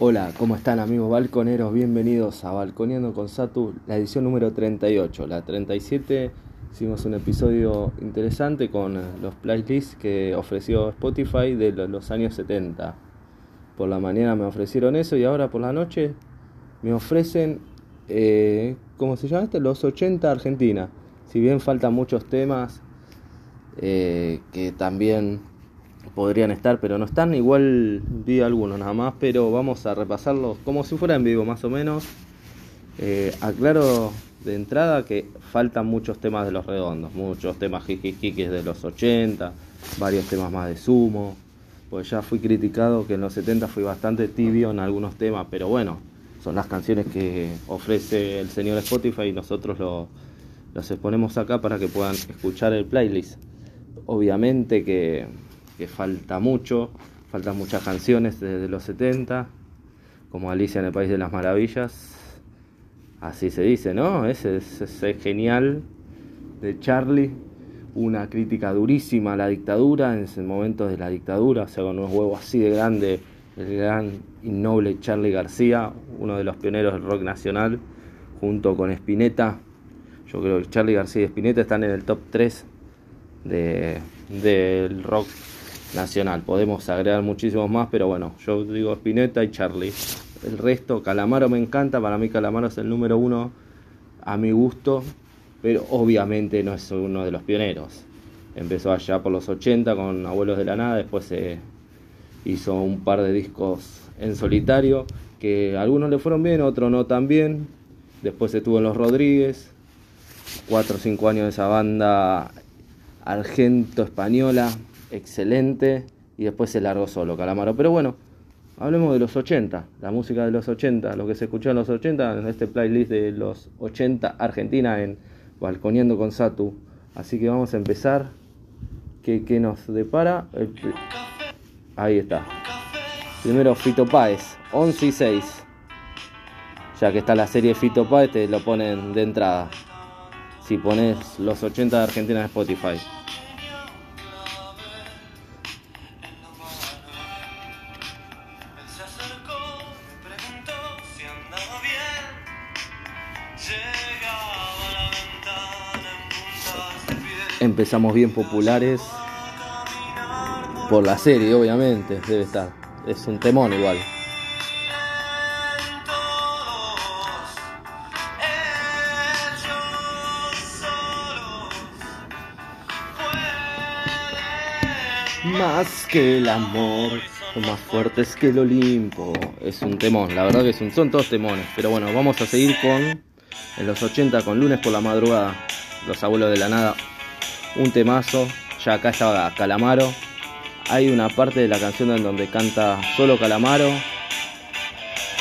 Hola, ¿cómo están amigos balconeros? Bienvenidos a Balconeando con Satu, la edición número 38. La 37 hicimos un episodio interesante con los playlists que ofreció Spotify de los años 70. Por la mañana me ofrecieron eso y ahora por la noche me ofrecen, eh, ¿cómo se llama este? Los 80 Argentina. Si bien faltan muchos temas eh, que también podrían estar, pero no están. Igual vi algunos nada más, pero vamos a repasarlos como si fuera en vivo más o menos. Eh, aclaro de entrada que faltan muchos temas de los redondos, muchos temas jijijiques de los 80, varios temas más de sumo. Pues ya fui criticado que en los 70 fui bastante tibio en algunos temas, pero bueno, son las canciones que ofrece el señor Spotify y nosotros lo, los exponemos acá para que puedan escuchar el playlist. Obviamente que que falta mucho, faltan muchas canciones desde los 70, como Alicia en el País de las Maravillas, así se dice, ¿no? Ese es, genial de Charlie, una crítica durísima a la dictadura, en momentos de la dictadura, o sea, con unos huevos así de grande, el gran y noble Charlie García, uno de los pioneros del rock nacional, junto con Spinetta. Yo creo que Charlie García y Spinetta están en el top 3 de, del rock nacional. Podemos agregar muchísimos más, pero bueno, yo digo Spinetta y Charlie. El resto, Calamaro me encanta, para mí Calamaro es el número uno a mi gusto, pero obviamente no es uno de los pioneros. Empezó allá por los 80 con Abuelos de la Nada, después se hizo un par de discos en solitario, que algunos le fueron bien, otros no tan bien. Después estuvo en Los Rodríguez, cuatro o cinco años de esa banda argento-española, excelente y después se largó solo Calamaro. Pero bueno, hablemos de los 80, la música de los 80, lo que se escuchó en los 80, en este playlist de los 80 Argentina en Balconeando con Satu. Así que vamos a empezar. ¿Qué, nos depara? Ahí está. Primero Fito Páez, 11 y 6. Ya que está la serie Fito Páez, te lo ponen de entrada. Si pones los 80 de Argentina en Spotify. Empezamos bien populares por la serie, obviamente, debe estar. Es un temón igual. Más que el amor, son más fuertes que el Olimpo. Es un temón, la verdad que son, son todos temones. Pero bueno, vamos a seguir con en los 80 con lunes por la madrugada. Los abuelos de la nada un temazo. Ya acá estaba Calamaro. Hay una parte de la canción en donde canta solo Calamaro.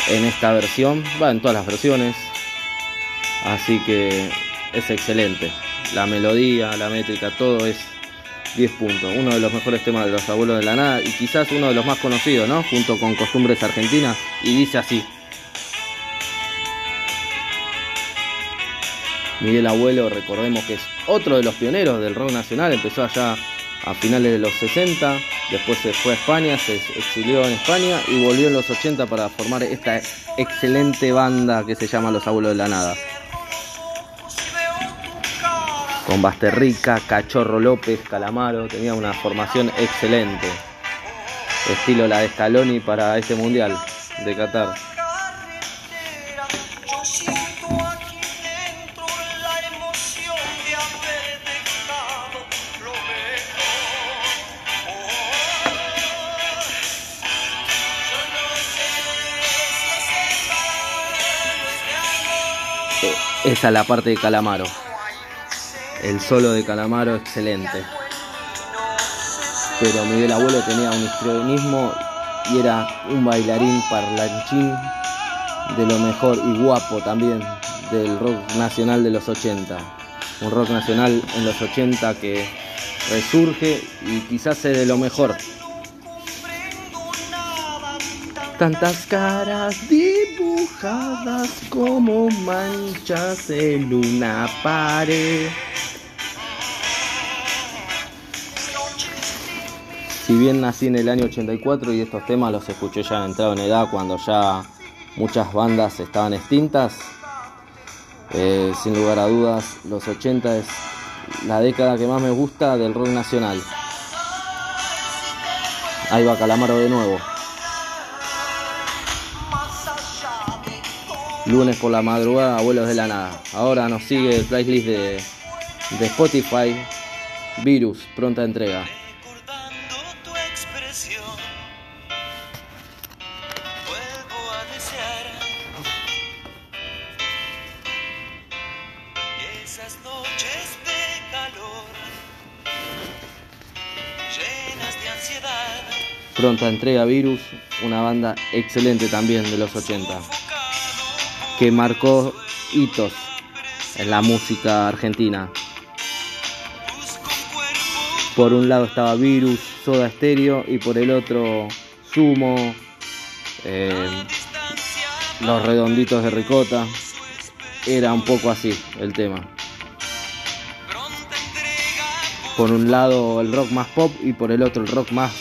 En esta versión, va en todas las versiones. Así que es excelente. La melodía, la métrica, todo es 10 puntos. Uno de los mejores temas de los abuelos de la nada y quizás uno de los más conocidos, ¿no? Junto con Costumbres Argentinas. Y dice así. Miguel Abuelo, recordemos que es otro de los pioneros del rock nacional, empezó allá a finales de los 60, después se fue a España, se exilió en España y volvió en los 80 para formar esta excelente banda que se llama Los Abuelos de la Nada. Con Basterrica, Cachorro López, Calamaro, tenía una formación excelente, estilo la de Scaloni para este mundial de Qatar. Esa es la parte de Calamaro. El solo de Calamaro excelente. Pero Miguel Abuelo tenía un histrionismo y era un bailarín parlanchín de lo mejor y guapo también del rock nacional de los 80. Un rock nacional en los 80 que resurge y quizás es de lo mejor tantas caras dibujadas como manchas en una pared. Si bien nací en el año 84 y estos temas los escuché ya entrado en edad cuando ya muchas bandas estaban extintas, eh, sin lugar a dudas los 80 es la década que más me gusta del rock nacional. Ahí va Calamaro de nuevo. Lunes por la madrugada, abuelos de la nada. Ahora nos sigue el playlist de, de Spotify. Virus, pronta entrega. Pronta entrega Virus, una banda excelente también de los 80, que marcó hitos en la música argentina. Por un lado estaba Virus, Soda Stereo y por el otro Sumo, eh, Los Redonditos de Ricota. Era un poco así el tema. Por un lado el rock más pop y por el otro el rock más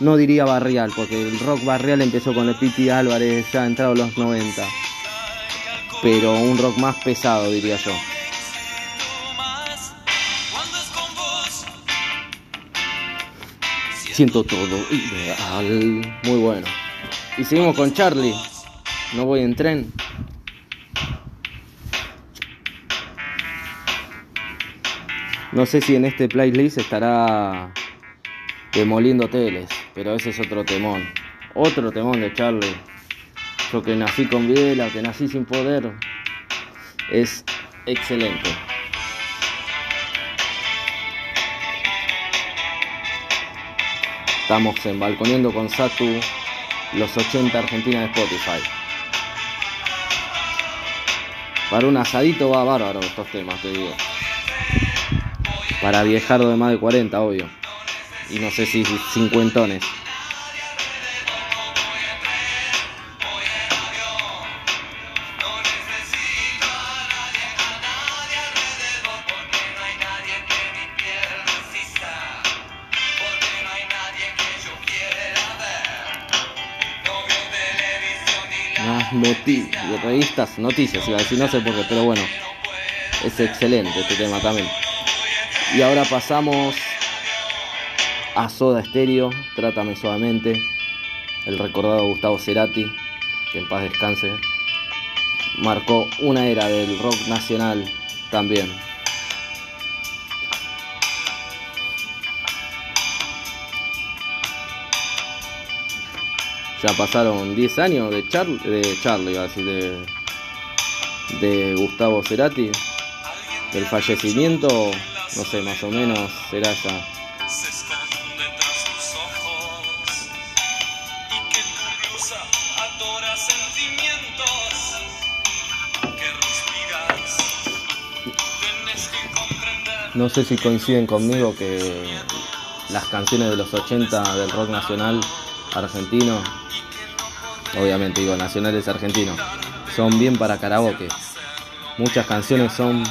no diría barrial, porque el rock barrial empezó con el Piti Álvarez ya entrado los 90. Pero un rock más pesado, diría yo. Siento todo ideal. Muy bueno. Y seguimos con Charlie. No voy en tren. No sé si en este playlist estará demoliendo teles. Pero ese es otro temón. Otro temón de Charlie. Yo que nací con Videla, que nací sin poder. Es excelente. Estamos en Balconiendo con Satu, los 80 Argentina de Spotify. Para un asadito va bárbaro estos temas, te digo. Para viejardo de más de 40, obvio y no sé si cincuentones. Revistas, noticias, iba a decir, no sé por qué, pero bueno, es excelente este tema también. Y ahora pasamos a Soda Stereo, Trátame Suavemente, el recordado Gustavo Cerati, que en paz descanse, marcó una era del rock nacional también. Ya pasaron 10 años de, Charlie, de Charlie, de, de Gustavo Cerati, del fallecimiento, no sé, más o menos será ya. No sé si coinciden conmigo que las canciones de los 80 del rock nacional argentino, obviamente digo nacionales argentinos, son bien para karaoke. Muchas canciones son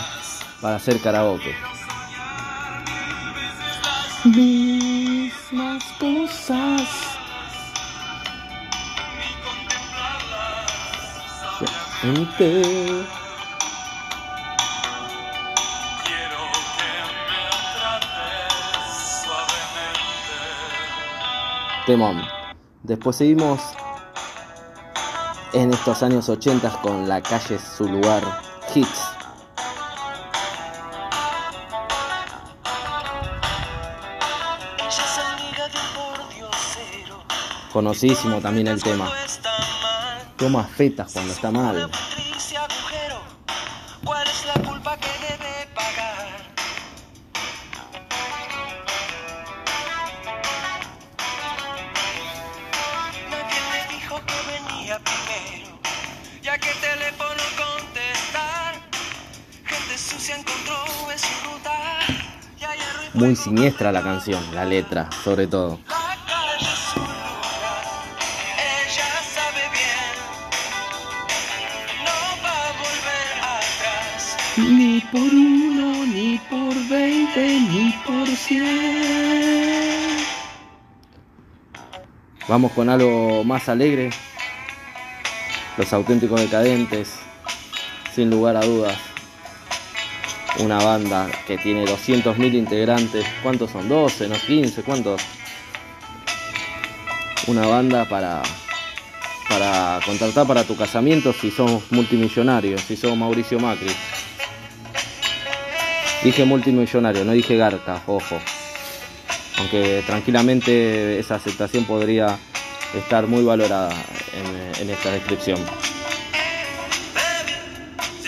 para hacer karaoke. Mismas cosas. Temón. Después seguimos en estos años 80 con La calle su lugar, hits. Conocidísimo también el tema. Toma fetas cuando está mal. Muy siniestra la canción, la letra, sobre todo. Ni por uno, ni por veinte, ni por cien. Vamos con algo más alegre. Los auténticos decadentes, sin lugar a dudas. Una banda que tiene 200.000 integrantes. ¿Cuántos son? ¿12? ¿No? ¿15? ¿Cuántos? Una banda para, para contratar para tu casamiento si sos multimillonario, si sos Mauricio Macri. Dije multimillonario, no dije Garca, ojo. Aunque tranquilamente esa aceptación podría estar muy valorada en, en esta descripción.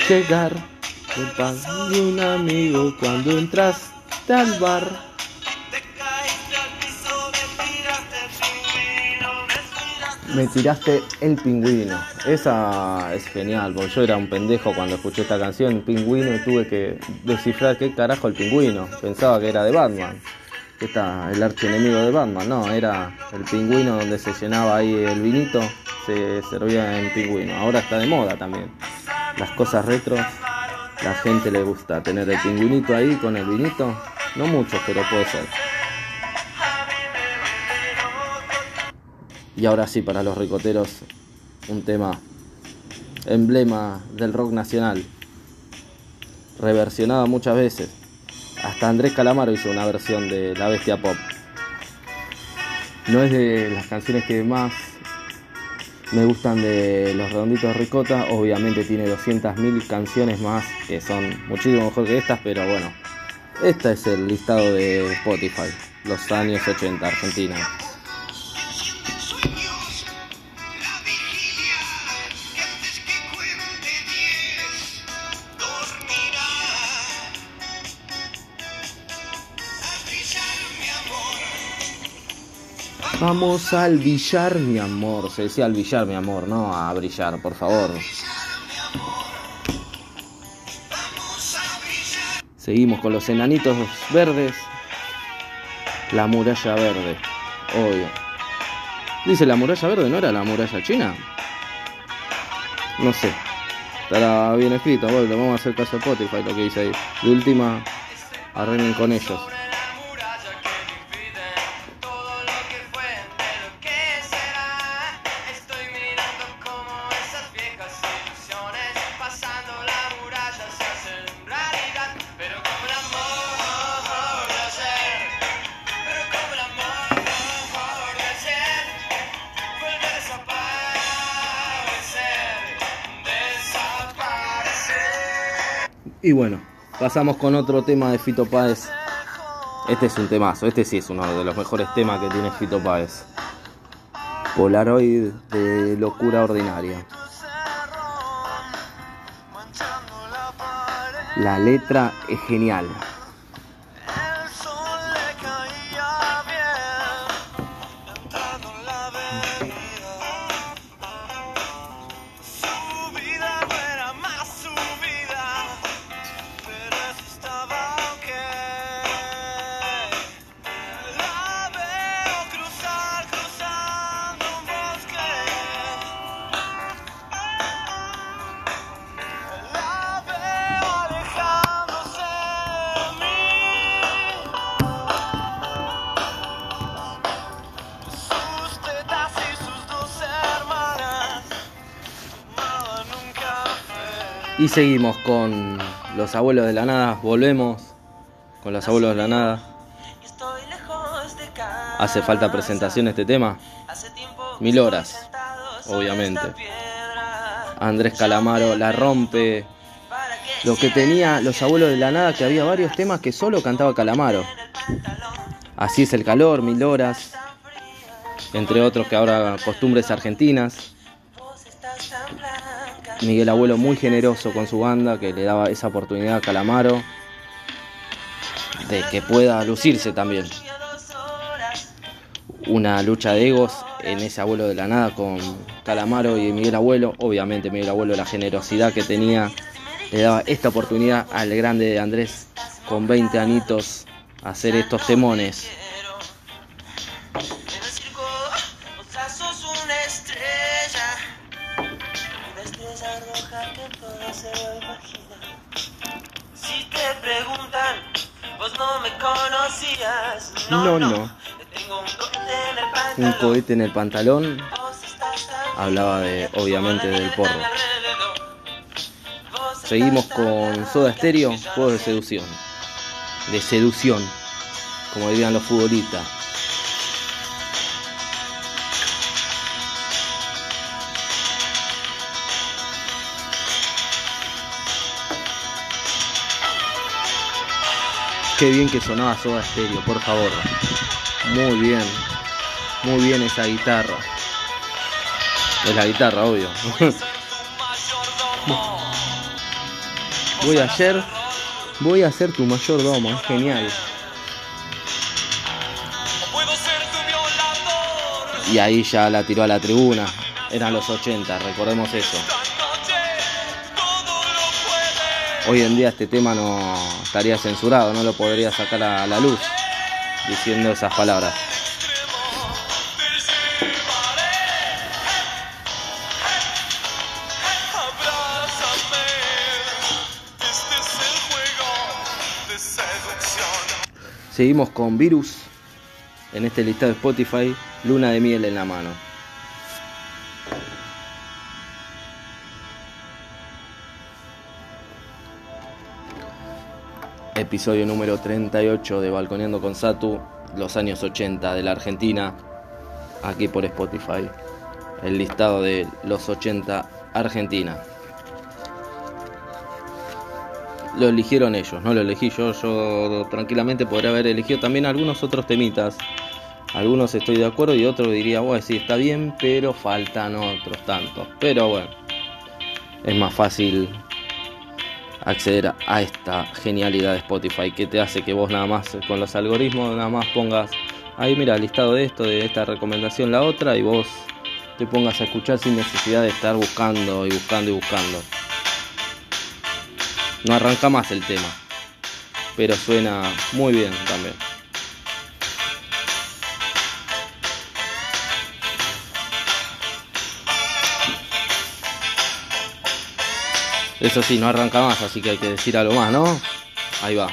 Llegar de un amigo cuando entraste al bar. Me tiraste el pingüino. Esa es genial, porque yo era un pendejo cuando escuché esta canción, pingüino, y tuve que descifrar qué carajo el pingüino. Pensaba que era de Batman. Está el archienemigo de Batman. No, era el pingüino donde se llenaba ahí el vinito, se servía en pingüino. Ahora está de moda también. Las cosas retros la gente le gusta tener el pingüinito ahí con el vinito. No mucho, pero puede ser. Y ahora sí, para los ricoteros, un tema emblema del rock nacional. Reversionado muchas veces. Hasta Andrés Calamaro hizo una versión de La Bestia Pop. No es de las canciones que más me gustan de Los Redonditos de Ricota. Obviamente tiene 200.000 canciones más que son muchísimo mejor que estas, pero bueno. Este es el listado de Spotify, los años 80, Argentina. Vamos al billar, mi amor. Se decía al billar, mi amor, no a brillar, por favor. Seguimos con los enanitos verdes. La muralla verde, obvio. Dice la muralla verde, ¿no era la muralla china? No sé. Estará bien escrito, vamos a hacer caso a Spotify lo que dice ahí. De última, arreglen con ellos. Pasamos con otro tema de Fito Páez. Este es un temazo, este sí es uno de los mejores temas que tiene Fito Páez. Polaroid de locura ordinaria. La letra es genial. Y seguimos con los abuelos de la nada, volvemos con los abuelos de la nada. ¿Hace falta presentación este tema? Mil horas, obviamente. Andrés Calamaro la rompe. Lo que tenía los abuelos de la nada, que había varios temas que solo cantaba Calamaro. Así es el calor, mil horas. Entre otros que ahora costumbres argentinas. Miguel Abuelo muy generoso con su banda, que le daba esa oportunidad a Calamaro de que pueda lucirse también. Una lucha de egos en ese abuelo de la nada con Calamaro y Miguel Abuelo. Obviamente Miguel Abuelo la generosidad que tenía le daba esta oportunidad al grande de Andrés con 20 anitos a hacer estos temones. No. No, un cohete en el pantalón, hablaba de, obviamente, del porro. Seguimos con Soda Stereo, juego de seducción. De seducción, como dirían los futbolistas. Qué bien que sonaba Soda Stereo, por favor. Muy bien. Muy bien esa guitarra. Es la guitarra, obvio. voy a ser. Voy a ser tu mayordomo, es genial. Y ahí ya la tiró a la tribuna. Eran los 80, recordemos eso. Hoy en día este tema no estaría censurado, no lo podría sacar a la luz diciendo esas palabras. Seguimos con Virus en este listado de Spotify, Luna de miel en la mano. Episodio número 38 de Balconeando con Satu, los años 80 de la Argentina, aquí por Spotify. El listado de los 80 Argentina lo eligieron ellos, no lo elegí yo. Yo tranquilamente podría haber elegido también algunos otros temitas. Algunos estoy de acuerdo y otros diría, bueno, sí, está bien, pero faltan otros tantos. Pero bueno, es más fácil acceder a esta genialidad de Spotify que te hace que vos nada más con los algoritmos nada más pongas ahí mira listado de esto, de esta recomendación, la otra y vos te pongas a escuchar sin necesidad de estar buscando y buscando y buscando. No arranca más el tema, pero suena muy bien también. Eso sí, no arranca más, así que hay que decir algo más, ¿no? Ahí va.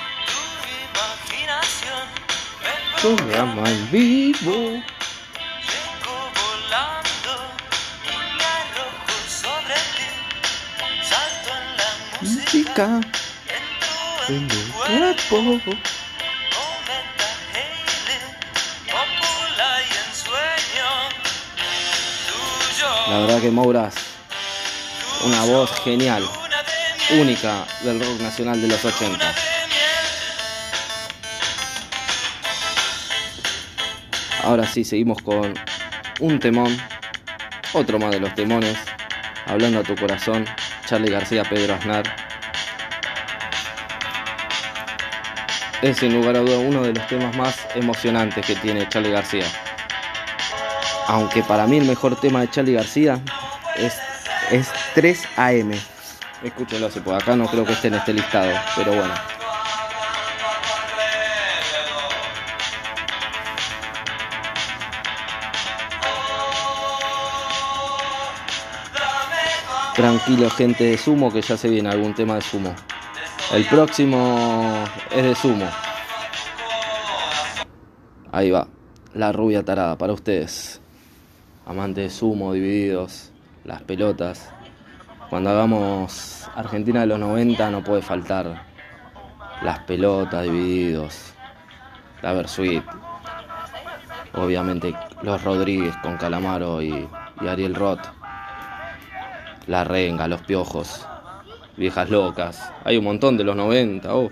Programa en vivo. música en el cuerpo. La verdad que Mouras, una voz genial, única del rock nacional de los 80. Ahora sí, seguimos con un temón, otro más de los temones, hablando a tu corazón, Charlie García, Pedro Aznar. Es sin lugar a duda uno de los temas más emocionantes que tiene Charlie García. Aunque para mí el mejor tema de Charlie García es, es 3 AM. Escúchelo si por acá no creo que esté en este listado, pero bueno. Tranquilo, gente de sumo, que ya se viene algún tema de sumo. El próximo es de sumo. Ahí va, la rubia tarada para ustedes. Amantes de sumo, divididos, las pelotas. Cuando hagamos Argentina de los 90 no puede faltar las pelotas, divididos, la Versuit. Obviamente los Rodríguez con Calamaro y, y Ariel Roth. La renga, los piojos, viejas locas. Hay un montón de los 90, oh.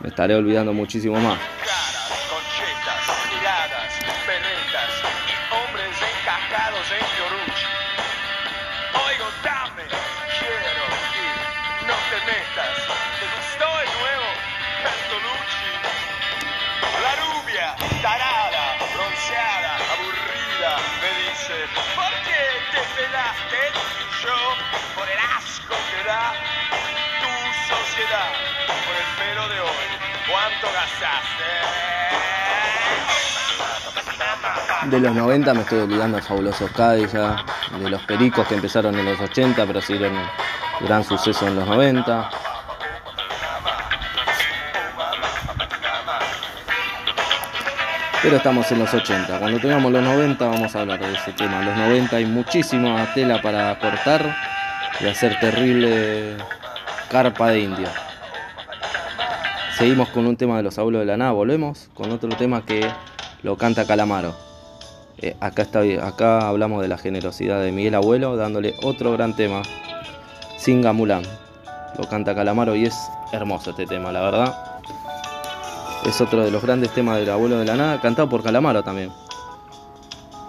Me estaré olvidando muchísimo más. De los 90 me estoy olvidando de Fabulosos Cádiz, de los Pericos que empezaron en los 80 pero siguieron gran suceso en los 90. Pero estamos en los 80. Cuando tengamos los 90 vamos a hablar de ese tema. En los 90 hay muchísima tela para cortar y hacer terrible carpa de indio. Seguimos con un tema de los abuelos de la nada, volvemos con otro tema que lo canta Calamaro. Eh, acá, está, acá hablamos de la generosidad de Miguel Abuelo, dándole otro gran tema, Singa Mulan. Lo canta Calamaro y es hermoso este tema, la verdad. Es otro de los grandes temas del Abuelo de la Nada, cantado por Calamaro también.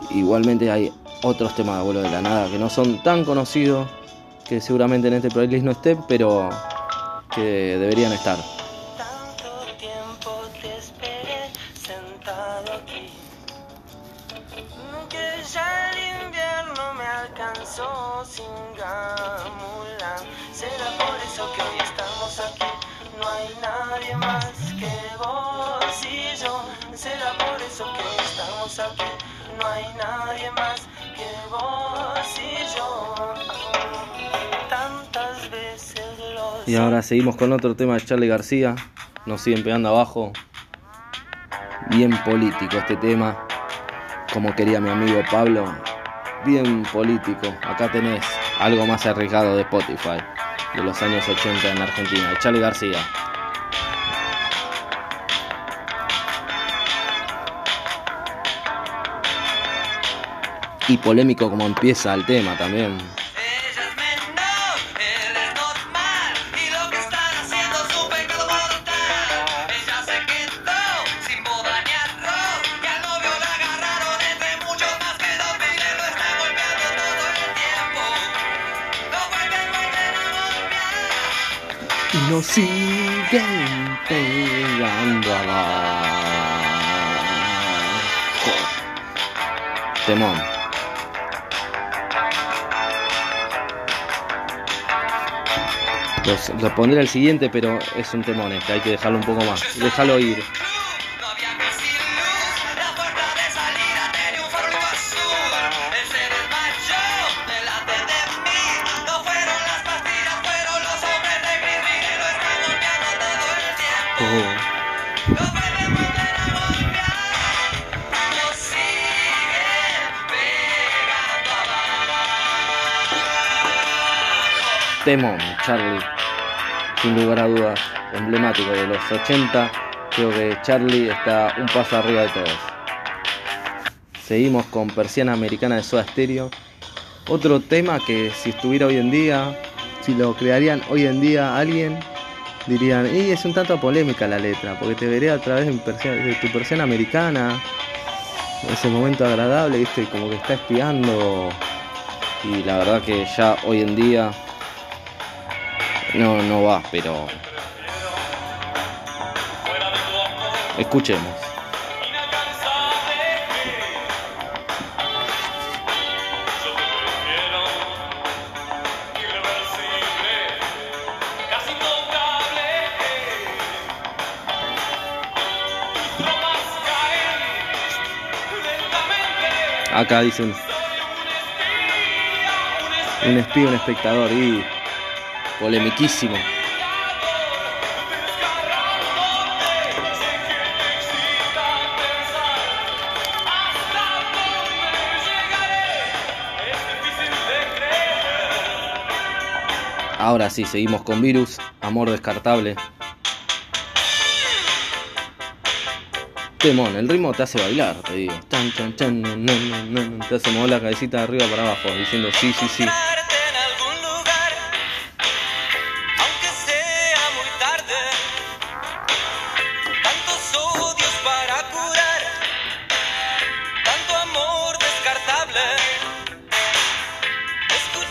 Igualmente hay otros temas de Abuelo de la Nada que no son tan conocidos, que seguramente en este playlist no estén, pero que deberían estar. Y ahora seguimos con otro tema de Charlie García. Nos siguen pegando abajo. Bien político este tema. Como quería mi amigo Pablo. Bien político. Acá tenés algo más arriesgado de Spotify. De los años 80 en Argentina. De Charlie García. Y polémico como empieza el tema también. Nos siguen pegando abajo. Temón. Los, lo pondré el siguiente, pero es un temón este, hay que dejarlo un poco más. Déjalo ir. Temón, Charlie, sin lugar a dudas, emblemático de los 80. Creo que Charlie está un paso arriba de todos. Seguimos con Persiana Americana de Soda Stereo. Otro tema que si estuviera hoy en día, si lo crearían hoy en día alguien, dirían, y es un tanto polémica la letra, porque te veré a través de, tu persiana americana, ese momento agradable, viste, como que está espiando. Y la verdad que ya hoy en día no, no va, pero... Escuchemos. Acá dicen un espía, un espectador y polemiquísimo. Ahora sí, seguimos con Virus, Amor Descartable. Temón, el ritmo te hace bailar, te digo. te hace mover la cabecita de arriba para abajo, diciendo sí, sí, sí.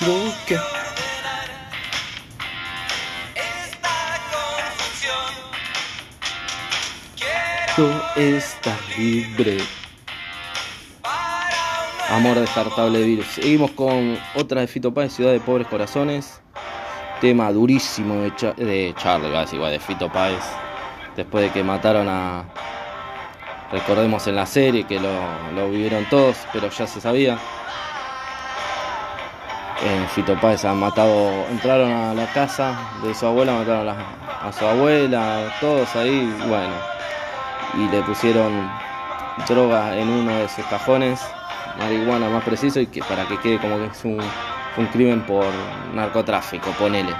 Busque. Quiero Todo está libre. Amor descartable de virus. Seguimos con otra de Fito Páez, Ciudad de Pobres Corazones. Tema durísimo de, de Charlie, igual de Fito Páez. Después de que mataron a. Recordemos en la serie que lo, lo vivieron todos, pero ya se sabía. En Fito Páez han matado, entraron a la casa de su abuela, mataron a, a su abuela, todos ahí, bueno. Y le pusieron droga en uno de sus cajones marihuana más preciso y que para que quede como que es un, crimen por narcotráfico, ponele.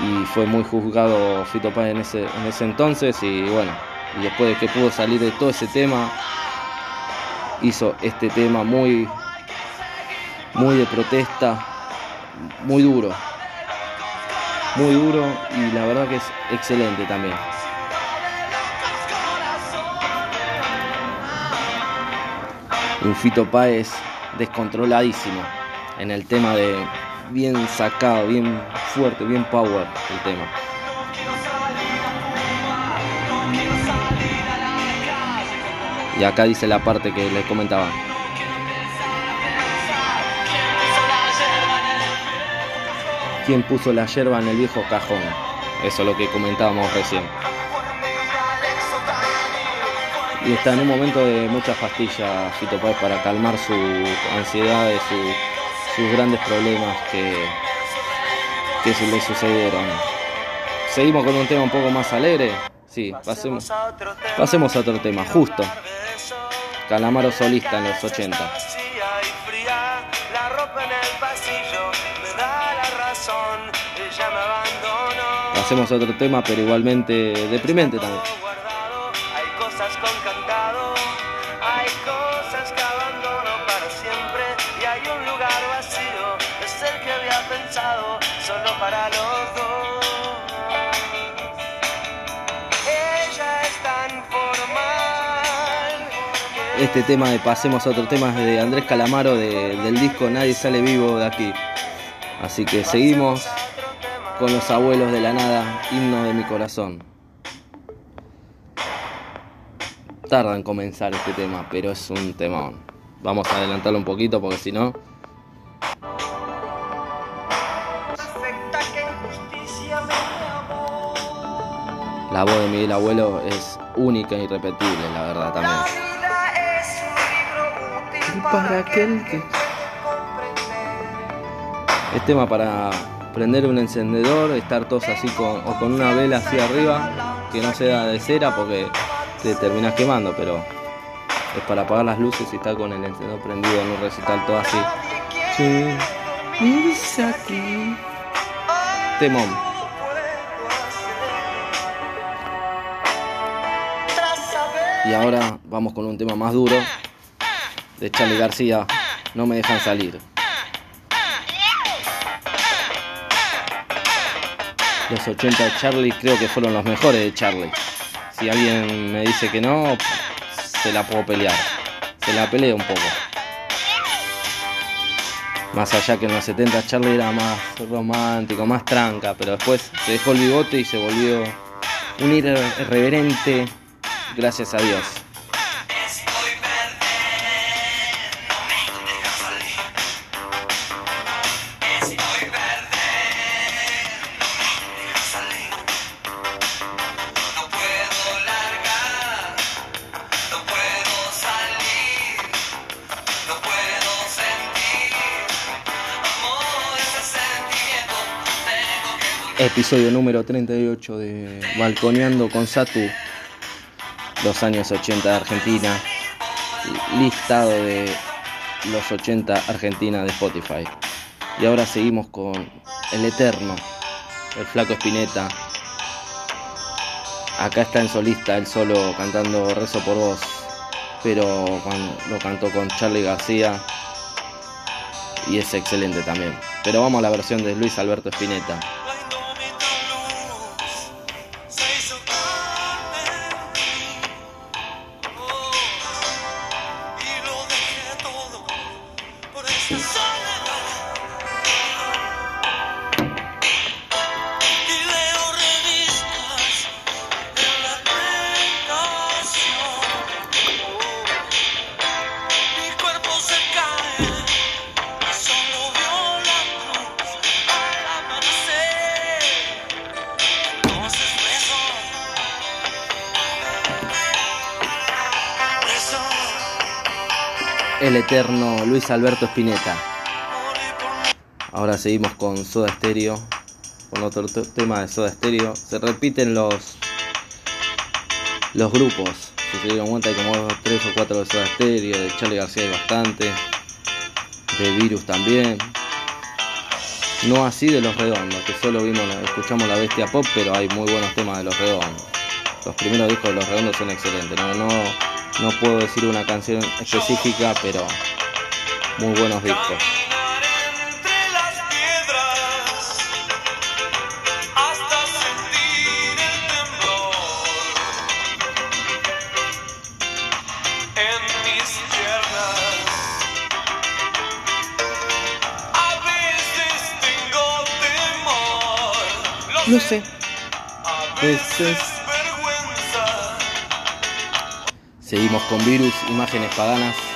Y fue muy juzgado Fito Páez en ese, en ese entonces y bueno, y después de que pudo salir de todo ese tema, hizo este tema muy, muy de protesta, muy duro, muy duro y la verdad que es excelente también. un Fito Páez descontroladísimo en el tema de bien sacado, bien fuerte, bien power el tema. Y acá dice la parte que les comentaba. ¿Quién puso la yerba en el viejo cajón? Eso es lo que comentábamos recién. y está en un momento de muchas pastillas Fito Páez para calmar su ansiedad y sus grandes problemas que, que se le sucedieron. Seguimos con un tema un poco más alegre. Sí, pasemos, pasemos a otro tema, justo. Calamaro solista en los 80. Pasemos a otro tema, pero igualmente deprimente también. este tema de pasemos a otro tema de Andrés Calamaro del disco Nadie sale vivo de aquí. Así que seguimos con los abuelos de la nada, himno de mi corazón. Tarda en comenzar este tema, pero es un temón. Vamos a adelantarlo un poquito porque si no... La voz de Miguel Abuelo es única e irrepetible, la verdad también para aquel que... Es tema para prender un encendedor, estar todos así con, o con una vela así arriba, que no sea de cera porque te terminas quemando, pero es para apagar las luces y estar con el encendedor prendido en un recital todo así. Temón. Y ahora vamos con un tema más duro de Charlie García, no me dejan salir. Los 80 de Charlie creo que fueron los mejores de Charlie. Si alguien me dice que no, se la puedo pelear. Se la peleo un poco. Más allá que en los 70 Charlie era más romántico, más tranca, pero después se dejó el bigote y se volvió un irreverente, gracias a Dios. Episodio número 38 de Balconeando con Satu, los años 80 de Argentina, listado de los 80 Argentina de Spotify. Y ahora seguimos con el Eterno, el Flaco Espineta. Acá está en solista, él solo cantando Rezo por Vos, pero lo cantó con Charlie García y es excelente también. Pero vamos a la versión de Luis Alberto Espineta. Luis Alberto Spinetta. Ahora seguimos con Soda Stereo, con otro tema de Soda Stereo. Se repiten los los grupos. Si se dieron cuenta hay como tres o cuatro de Soda Stereo, de Charlie García hay bastante, de Virus también. No así de los redondos, que solo vimos, escuchamos la bestia pop, pero hay muy buenos temas de los redondos. Los primeros discos de los redondos son excelentes. No, no, no puedo decir una canción específica, pero muy buenos discos. No sé. Veces. Seguimos con Virus, imágenes paganas.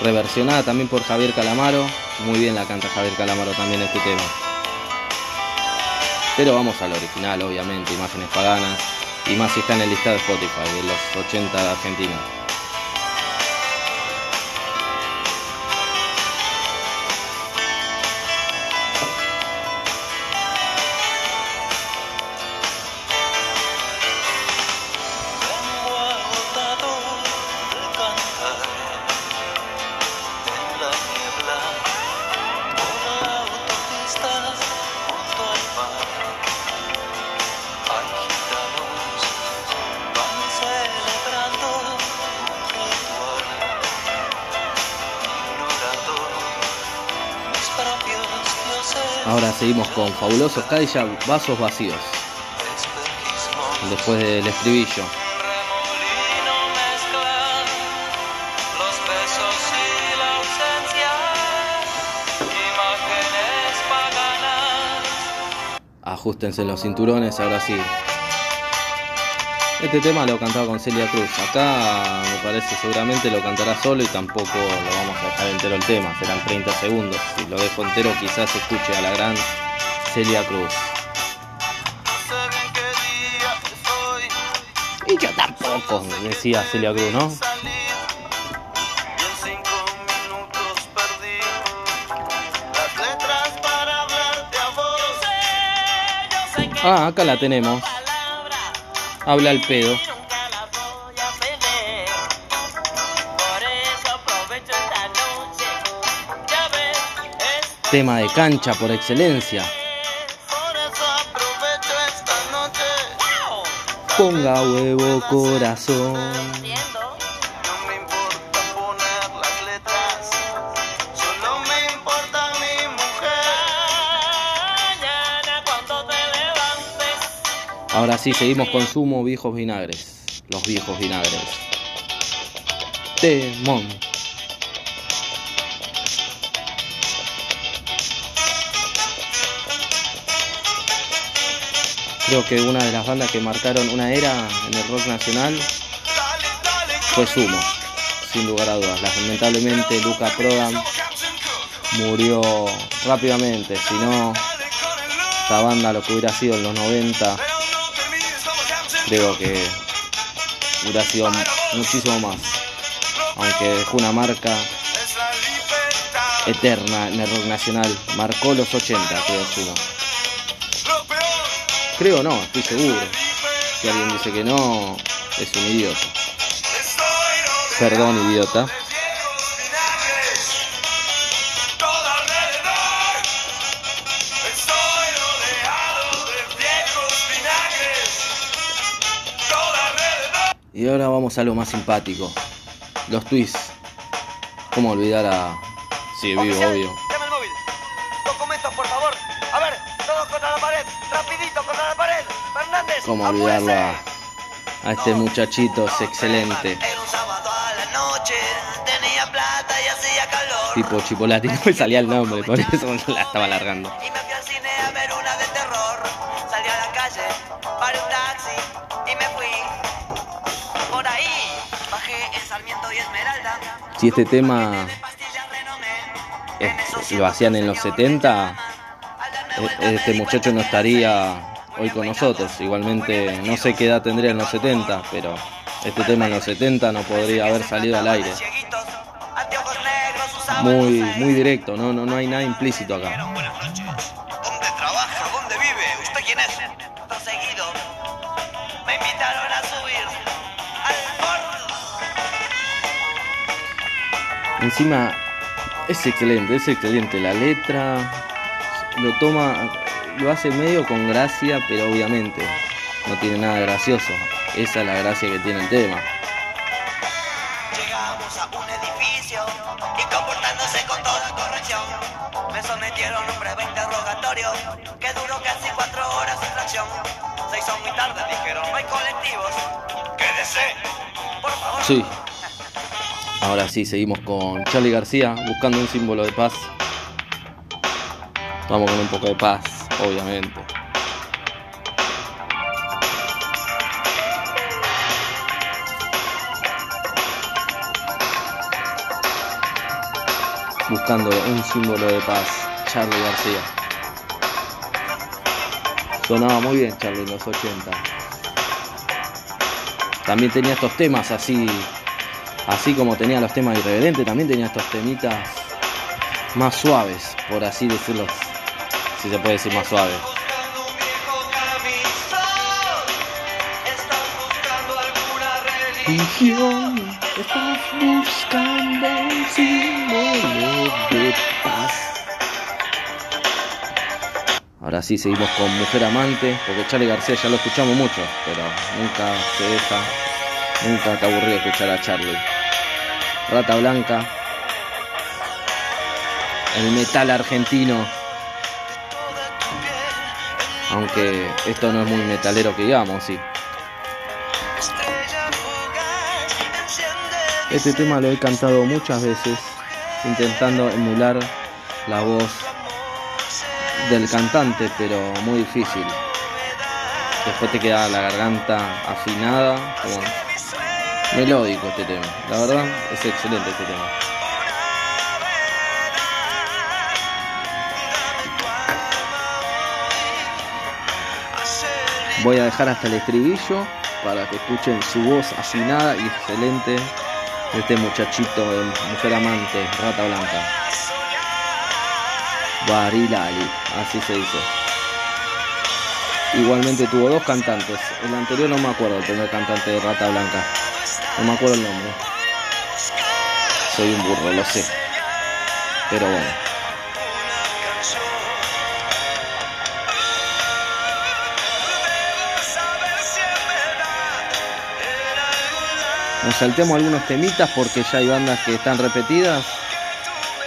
Reversionada también por Javier Calamaro. Muy bien la canta Javier Calamaro también este tema. Pero vamos al original, obviamente, imágenes paganas. Y más si está en el listado de Spotify de los 80 de seguimos con Fabulosos Cadillac, Vasos Vacíos. Después del estribillo. Ajustense los cinturones, ahora sí. Este tema lo cantaba con Celia Cruz. Acá me parece seguramente lo cantará solo y tampoco lo vamos a dejar entero el tema. Serán 30 segundos. Si lo dejo entero quizás escuche a la gran Celia Cruz. Y yo tampoco, decía Celia Cruz, ¿no? Ah, acá la tenemos habla el pedo. Tema de cancha por excelencia. Ponga huevo corazón. Ahora sí, seguimos con sumo viejos vinagres. Los viejos vinagres. Temón. Creo que una de las bandas que marcaron una era en el rock nacional fue Sumo, sin lugar a dudas. Lamentablemente Luca Prodan murió rápidamente, si no, esta banda lo que hubiera sido en los 90 creo que hubiera sido muchísimo más. Aunque dejó una marca eterna en el rock nacional. Marcó los 80, creo, Sumo. Creo no, estoy seguro. Si alguien dice que no, es un idiota. Perdón, idiota. Y ahora vamos a lo más simpático. Los twists. ¿Cómo olvidar a... Sí, vivo, obvio. Llama el móvil. Documentos, por favor. A ver, todos contra la pared. Rapidito contra la pared. Fernández. ¿Cómo olvidarlo a, a este muchachito? Es excelente. Era un sábado a la noche. Tenía plata y hacía calor. Tipo Chipolati, no me salía el nombre, por eso la estaba alargando. Si este tema es- lo hacían en los 70, e- este muchacho no estaría hoy con nosotros. Igualmente, no sé qué edad tendría en los 70, pero Este tema en los 70 no podría haber salido al aire. Muy, muy directo, no, no, no hay nada implícito acá. Encima es excelente, es excelente la letra. Lo toma, lo hace medio con gracia, pero obviamente no tiene nada gracioso. Esa es la gracia que tiene el tema. Llegamos a un edificio y comportándose con toda corrección. Me sometieron un breve interrogatorio que duró casi cuatro horas en fracción. Se hizo muy tarde, dijeron, no hay colectivos. Quédese, por favor. Sí. Ahora sí, seguimos con Charlie García buscando un símbolo de paz. Vamos con un poco de paz, obviamente. Buscando un símbolo de paz, Charlie García. Sonaba muy bien Charlie en los 80. También tenía estos temas así así como tenía los temas irreverentes, también tenía estos temitas más suaves, por así decirlo, si se puede decir más suaves. Religión. Estás buscando un símbolo. Ahora sí seguimos con Mujer Amante, porque Charlie García ya lo escuchamos mucho, pero nunca se deja, nunca te aburrió escuchar a Charlie. Rata Blanca, el metal argentino, aunque esto no es muy metalero que digamos, sí. Este tema lo he cantado muchas veces, intentando emular la voz del cantante, pero muy difícil. Después te queda la garganta afinada, melódico este tema. La verdad es excelente este tema. Voy a dejar hasta el estribillo para que escuchen su voz afinada y excelente de este muchachito de mujer amante, rata blanca. Barilali, así se dice. Igualmente tuvo dos cantantes. El anterior no me acuerdo, el primer cantante de Rata Blanca. No me acuerdo el nombre. Soy un burro, lo sé. Pero bueno. Nos saltemos algunos temitas porque ya hay bandas que están repetidas.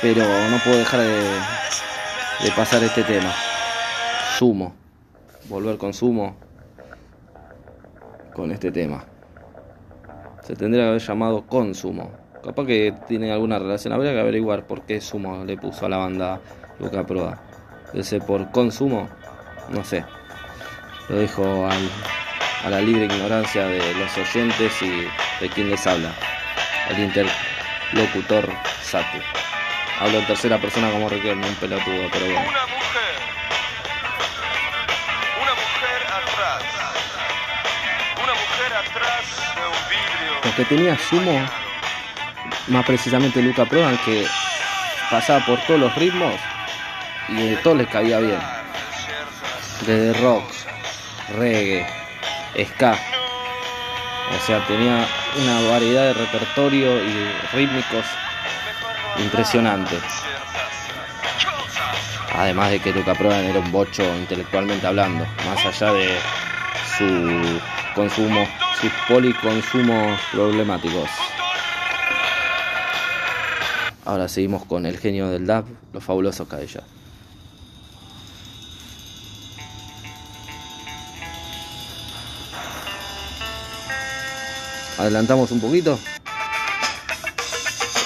Pero no puedo dejar de, de pasar este tema. Sumo. Volver con sumo. Con este tema. Se tendría que haber llamado Consumo. Capaz que tiene alguna relación. Habría que averiguar por qué Sumo le puso a la banda Luca Proda. Ese por Consumo, no sé. Lo dejo al, a la libre ignorancia de los oyentes y de quien les habla. El interlocutor Satu. Hablo en tercera persona como Riquelme, un pelotudo, pero bueno. Que tenía Sumo, más precisamente Luca Prodan, que pasaba por todos los ritmos y de todo les cabía bien. Desde rock, reggae, ska. O sea, tenía una variedad de repertorio y rítmicos impresionante. Además de que Luca Prodan era un bocho intelectualmente hablando, más allá de su consumo, sus policonsumos problemáticos. Ahora seguimos con el genio del DAP, los fabulosos Cadella. Adelantamos un poquito.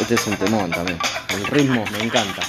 Este es un temón también. El ritmo me encanta.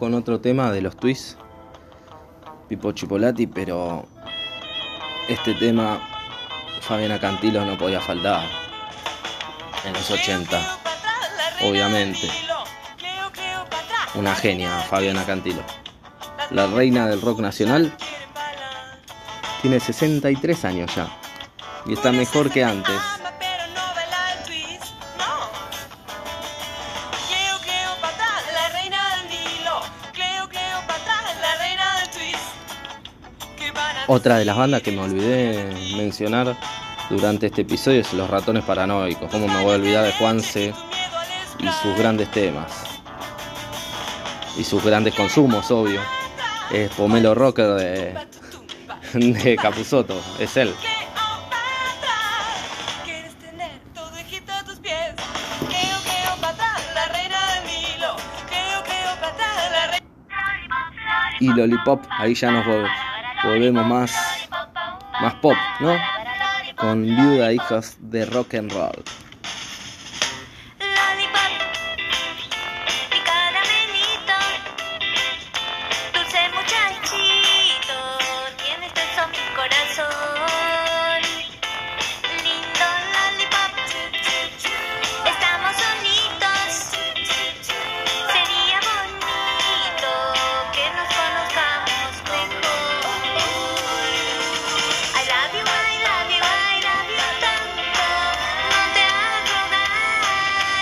Con otro tema de los twists. Pipo Chipolati, pero este tema Fabiana Cantilo no podía faltar. En los 80, obviamente. Una genia, Fabiana Cantilo. La reina del rock nacional tiene 63 años ya. Y está mejor que antes. Otra de las bandas que me olvidé mencionar durante este episodio es Los Ratones Paranoicos. ¿Cómo me voy a olvidar de Juanse y sus grandes temas? Y sus grandes consumos, obvio. Es Pomelo Rocker de, de Capuzoto, es él. Y Lollipop, ahí ya nos volvemos más, más pop, ¿no? Con Viuda Hijos de Rock and Roll.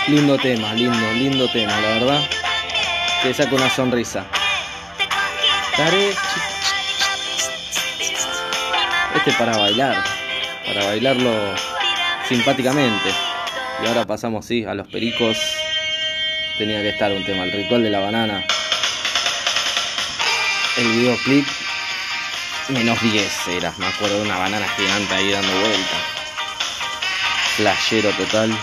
Lindo tema, lindo, lindo tema, la verdad. Que saca una sonrisa. Este para bailar, para bailarlo simpáticamente. Y ahora pasamos, sí, a los pericos. Tenía que estar un tema, el ritual de la banana. El videoclip, menos 10 era, me acuerdo de una banana gigante ahí dando vuelta. Flashero total.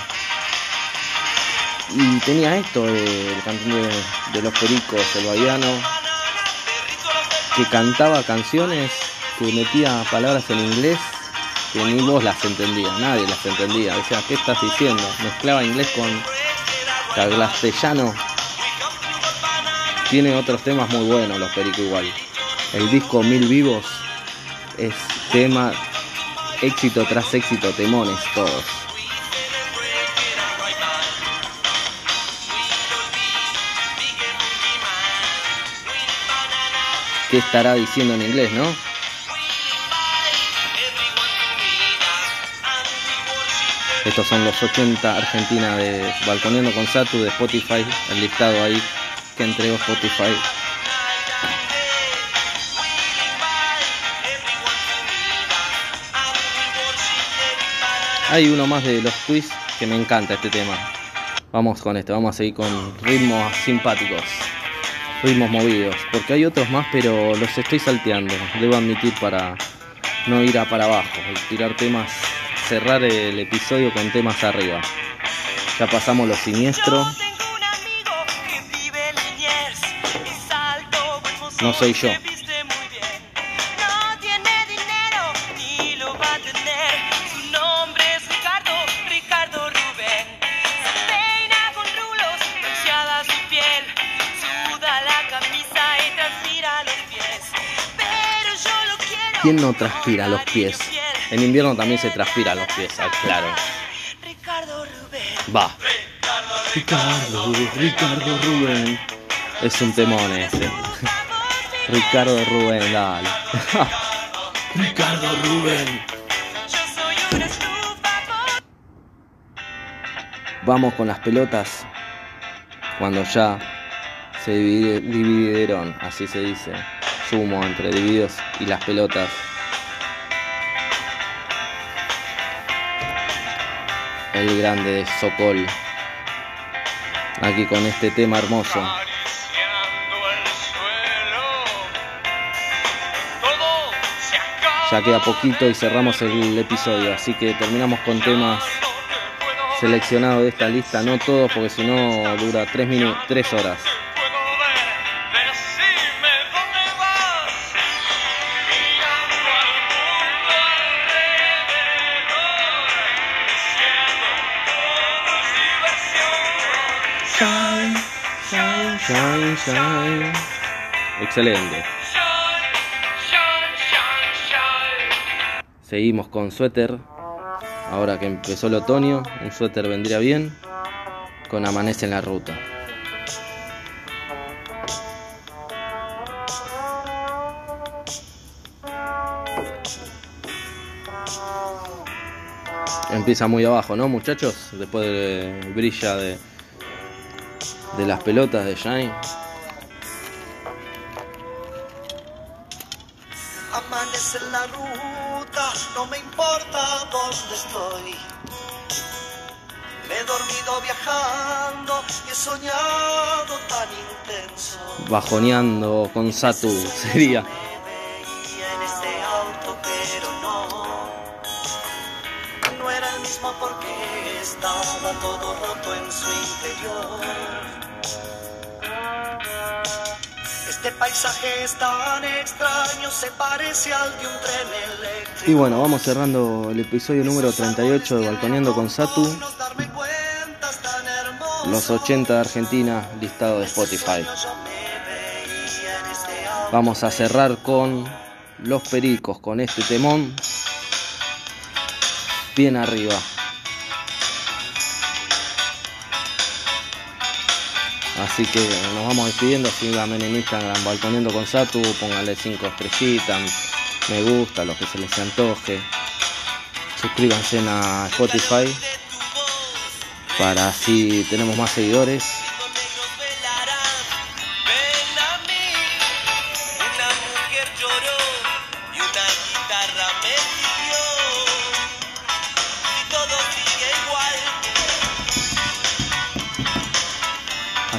Y tenía esto, el cantante de, los pericos, el bahiano, que cantaba canciones que metía palabras en inglés que ni vos las entendías, nadie las entendía. Decía, ¿qué estás diciendo? Mezclaba inglés con castellano. Tiene otros temas muy buenos los pericos igual. El disco Mil Vivos es tema, éxito tras éxito, temones todos. ¿Qué estará diciendo en inglés, no? Estos son los 80 Argentina de Balconeando con Satu de Spotify, el listado ahí que entregó Spotify. Hay uno más de los twists que me encanta este tema. Vamos con este, vamos a seguir con ritmos simpáticos, ritmos movidos, porque hay otros más, pero los estoy salteando, debo admitir para no ir a para abajo, y tirar temas, cerrar el episodio con temas arriba. Ya pasamos los siniestros, No soy yo. ¿Quién no transpira los pies? En invierno también se transpira los pies, ah, claro. Ricardo Rubén. Va. Ricardo, Ricardo Rubén. Es un temón ese. Ricardo Rubén, dale. Ricardo Rubén. Vamos con las pelotas cuando ya se divide- dividieron, así se dice, sumo entre divididos y las pelotas. El grande Sokol. Aquí con este tema hermoso. Ya queda poquito y cerramos el episodio, así que terminamos con temas seleccionados de esta lista, no todos porque si no dura 3 minutos, 3 horas. Shine, shine. Excelente. Shine, shine, shine. Seguimos con suéter. Ahora que empezó el otoño, un suéter vendría bien. Con amanece en la ruta. Empieza muy abajo, ¿no, muchachos? Después de brilla de, de las pelotas de Shine. Amanece en la ruta, no me importa dónde estoy. Me he dormido viajando y he soñado tan intenso. Bajoneando con Satu sería. Este paisaje es tan extraño, se parece al de un tren eléctrico. Y bueno, vamos cerrando el episodio número 38 de Balconeando con Satu. Los 80 de Argentina listado de Spotify. Este. Vamos a cerrar con Los Pericos, con este temón. Bien arriba. Así que nos vamos despidiendo. Síganme en Instagram, Balconeando con Satu. Pónganle 5 estrellitas, me gusta, lo que se les antoje. Suscríbanse a Spotify para así tenemos más seguidores.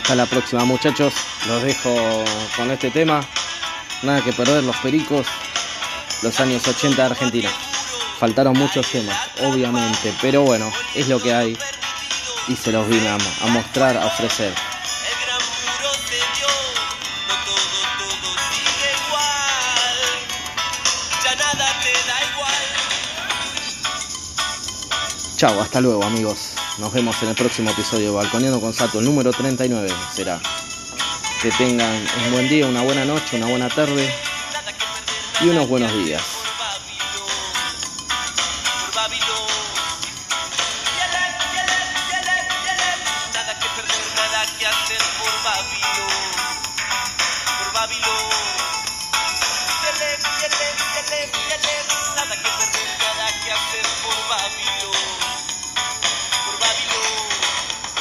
Hasta la próxima muchachos, los dejo con este tema. Nada que perder, los pericos, los años 80 de Argentina. Faltaron muchos temas, obviamente, pero bueno, es lo que hay y se los vine a, a mostrar, a ofrecer. Chao, hasta luego amigos. Nos vemos en el próximo episodio Balconeando con Sato, el número 39 será. Que tengan un buen día, una buena noche, una buena tarde y unos buenos días.